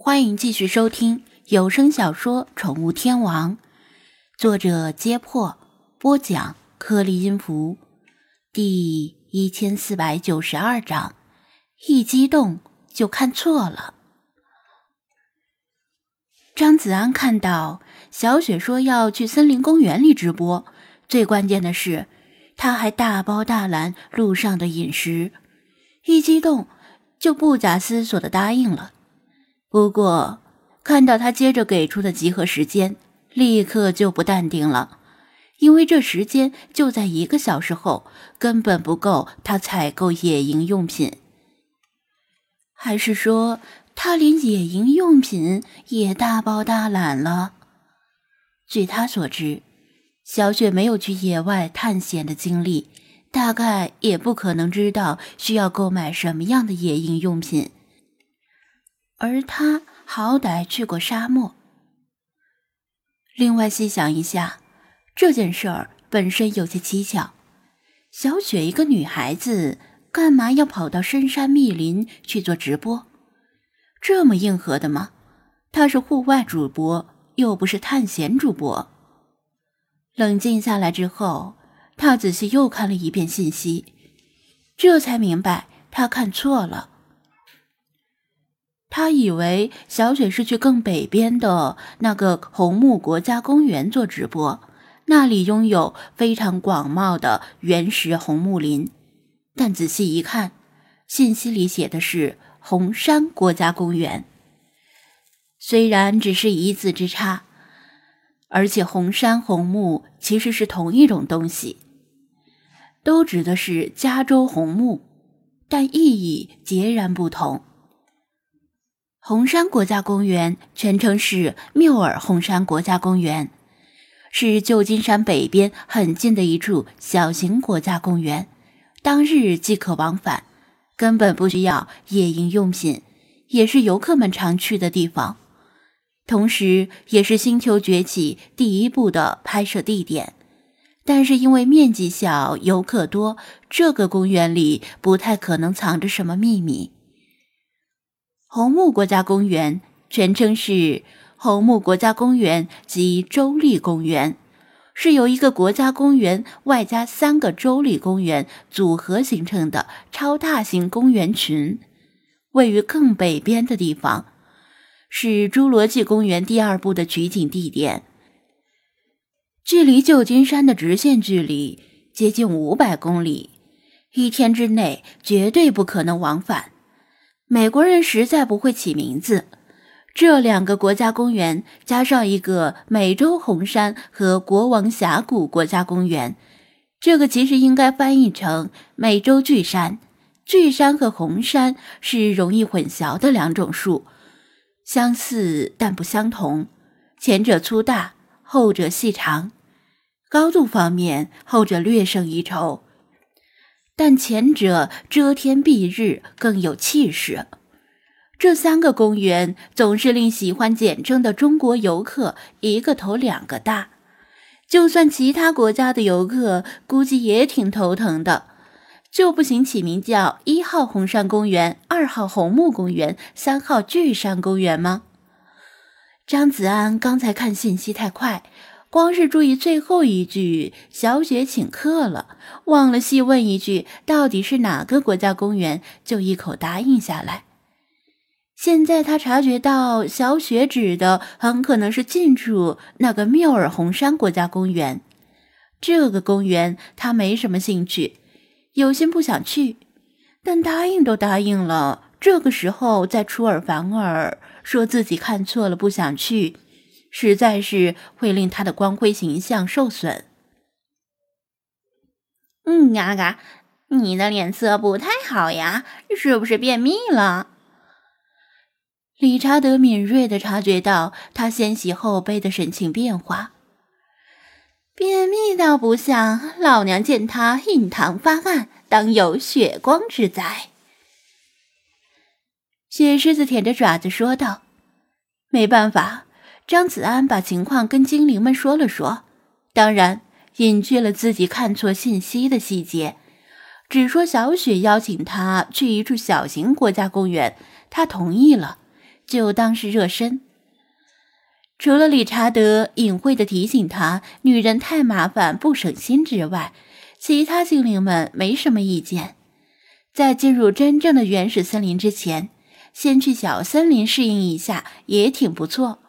欢迎继续收听有声小说《宠物天王》，作者：揭破，播讲：颗粒音符，第一千四百九十二章。一激动就看错了。张子安看到小雪说要去森林公园里直播，最关键的是，他还大包大揽路上的饮食，一激动就不假思索的答应了。不过，看到他接着给出的集合时间，立刻就不淡定了，因为这时间就在一个小时后，根本不够他采购野营用品。还是说，他连野营用品也大包大揽了？据他所知，小雪没有去野外探险的经历，大概也不可能知道需要购买什么样的野营用品。而他好歹去过沙漠。另外细想一下，这件事儿本身有些蹊跷。小雪一个女孩子，干嘛要跑到深山密林去做直播？这么硬核的吗？她是户外主播，又不是探险主播。冷静下来之后，他仔细又看了一遍信息，这才明白他看错了。他以为小雪是去更北边的那个红木国家公园做直播，那里拥有非常广袤的原始红木林。但仔细一看，信息里写的是红山国家公园。虽然只是一字之差，而且红山红木其实是同一种东西，都指的是加州红木，但意义截然不同。红山国家公园全称是缪尔红山国家公园，是旧金山北边很近的一处小型国家公园，当日即可往返，根本不需要野营用品，也是游客们常去的地方，同时也是《星球崛起》第一部的拍摄地点。但是因为面积小、游客多，这个公园里不太可能藏着什么秘密。红木国家公园全称是红木国家公园及州立公园，是由一个国家公园外加三个州立公园组合形成的超大型公园群，位于更北边的地方，是《侏罗纪公园》第二部的取景地点。距离旧金山的直线距离接近五百公里，一天之内绝对不可能往返。美国人实在不会起名字，这两个国家公园加上一个美洲红山和国王峡谷国家公园，这个其实应该翻译成美洲巨山。巨山和红山是容易混淆的两种树，相似但不相同，前者粗大，后者细长。高度方面，后者略胜一筹。但前者遮天蔽日，更有气势。这三个公园总是令喜欢简称的中国游客一个头两个大，就算其他国家的游客估计也挺头疼的。就不行起名叫一号红山公园、二号红木公园、三号巨山公园吗？张子安刚才看信息太快。光是注意最后一句“小雪请客了”，忘了细问一句到底是哪个国家公园，就一口答应下来。现在他察觉到小雪指的很可能是近处那个缪尔红山国家公园。这个公园他没什么兴趣，有心不想去，但答应都答应了，这个时候再出尔反尔，说自己看错了不想去。实在是会令他的光辉形象受损。嗯，嘎嘎，你的脸色不太好呀，是不是便秘了？理查德敏锐的察觉到他先喜后悲的神情变化。便秘倒不像，老娘见他印堂发暗，当有血光之灾。雪狮子舔着爪子说道：“没办法。”张子安把情况跟精灵们说了说，当然隐去了自己看错信息的细节，只说小雪邀请他去一处小型国家公园，他同意了，就当是热身。除了理查德隐晦的提醒他女人太麻烦不省心之外，其他精灵们没什么意见。在进入真正的原始森林之前，先去小森林适应一下也挺不错。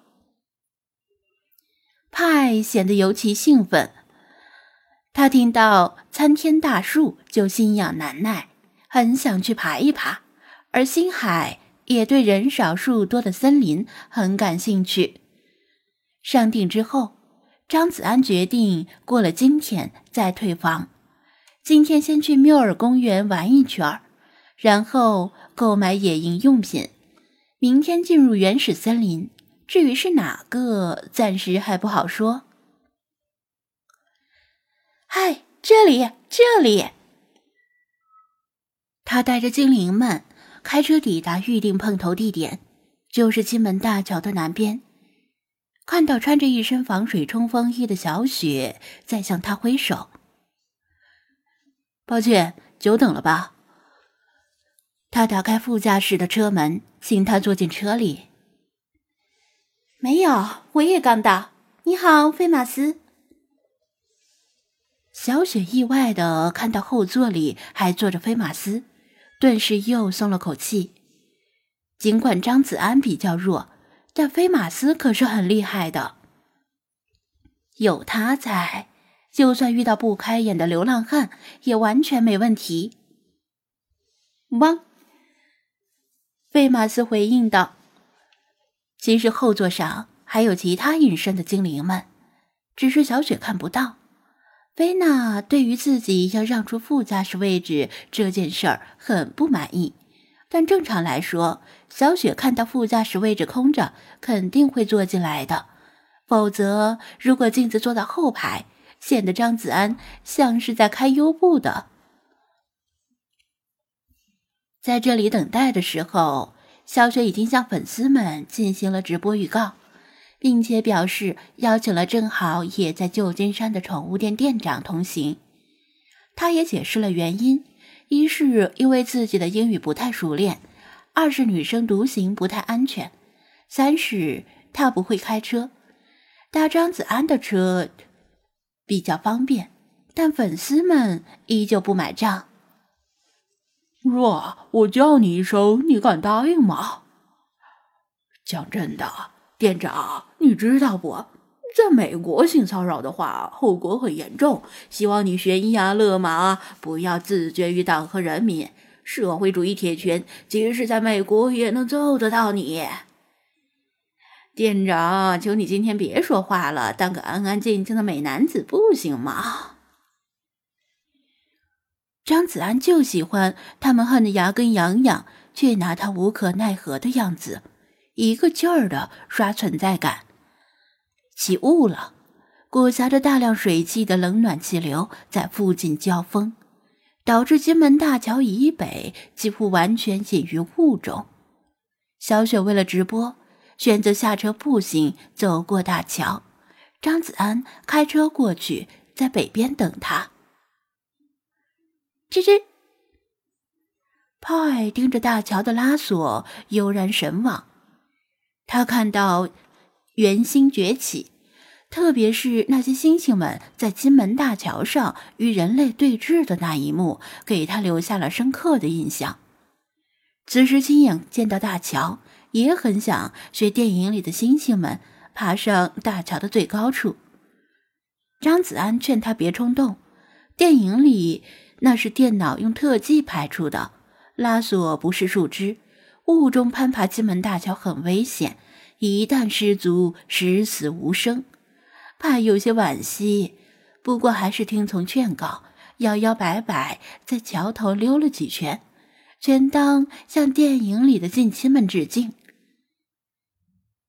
派显得尤其兴奋，他听到参天大树就心痒难耐，很想去爬一爬。而星海也对人少树多的森林很感兴趣。上定之后，张子安决定过了今天再退房。今天先去缪尔公园玩一圈然后购买野营用品。明天进入原始森林，至于是哪个，暂时还不好说。嗨，这里，这里！他带着精灵们开车抵达预定碰头地点，就是金门大桥的南边。看到穿着一身防水冲锋衣的小雪在向他挥手。抱歉，久等了吧？他打开副驾驶的车门，请他坐进车里。没有，我也刚到。你好，菲马斯。小雪意外的看到后座里还坐着菲马斯，顿时又松了口气。尽管张子安比较弱。但菲马斯可是很厉害的，有他在，就算遇到不开眼的流浪汉，也完全没问题。汪！费马斯回应道：“其实后座上还有其他隐身的精灵们，只是小雪看不到。”菲娜对于自己要让出副驾驶位置这件事儿很不满意。但正常来说，小雪看到副驾驶位置空着，肯定会坐进来的。否则，如果镜子坐到后排，显得张子安像是在开优步的。在这里等待的时候，小雪已经向粉丝们进行了直播预告，并且表示邀请了正好也在旧金山的宠物店店长同行。他也解释了原因。一是因为自己的英语不太熟练，二是女生独行不太安全，三是他不会开车，搭张子安的车比较方便。但粉丝们依旧不买账。若我叫你一声，你敢答应吗？讲真的，店长，你知道不？在美国性骚扰的话，后果很严重。希望你悬崖勒马，不要自绝于党和人民。社会主义铁拳，即使在美国也能揍得到你。店长，求你今天别说话了，当个安安静静的美男子不行吗？张子安就喜欢他们恨得牙根痒痒，却拿他无可奈何的样子，一个劲儿的刷存在感。起雾了，裹挟着大量水汽的冷暖气流在附近交锋，导致金门大桥以北几乎完全隐于雾中。小雪为了直播，选择下车步行走过大桥。张子安开车过去，在北边等他。吱吱，派盯着大桥的拉索，悠然神往。他看到。圆星崛起，特别是那些星星们在金门大桥上与人类对峙的那一幕，给他留下了深刻的印象。此时亲眼见到大桥，也很想学电影里的星星们爬上大桥的最高处。张子安劝他别冲动，电影里那是电脑用特技拍出的，拉索不是树枝，雾中攀爬金门大桥很危险。一旦失足，十死无生，怕有些惋惜。不过还是听从劝告，摇摇摆摆在桥头溜了几圈，全当向电影里的近亲们致敬。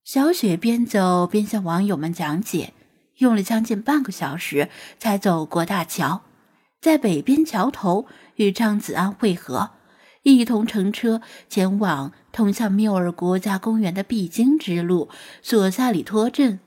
小雪边走边向网友们讲解，用了将近半个小时才走过大桥，在北边桥头与张子安会合。一同乘车前往通向缪尔国家公园的必经之路——索萨里托镇。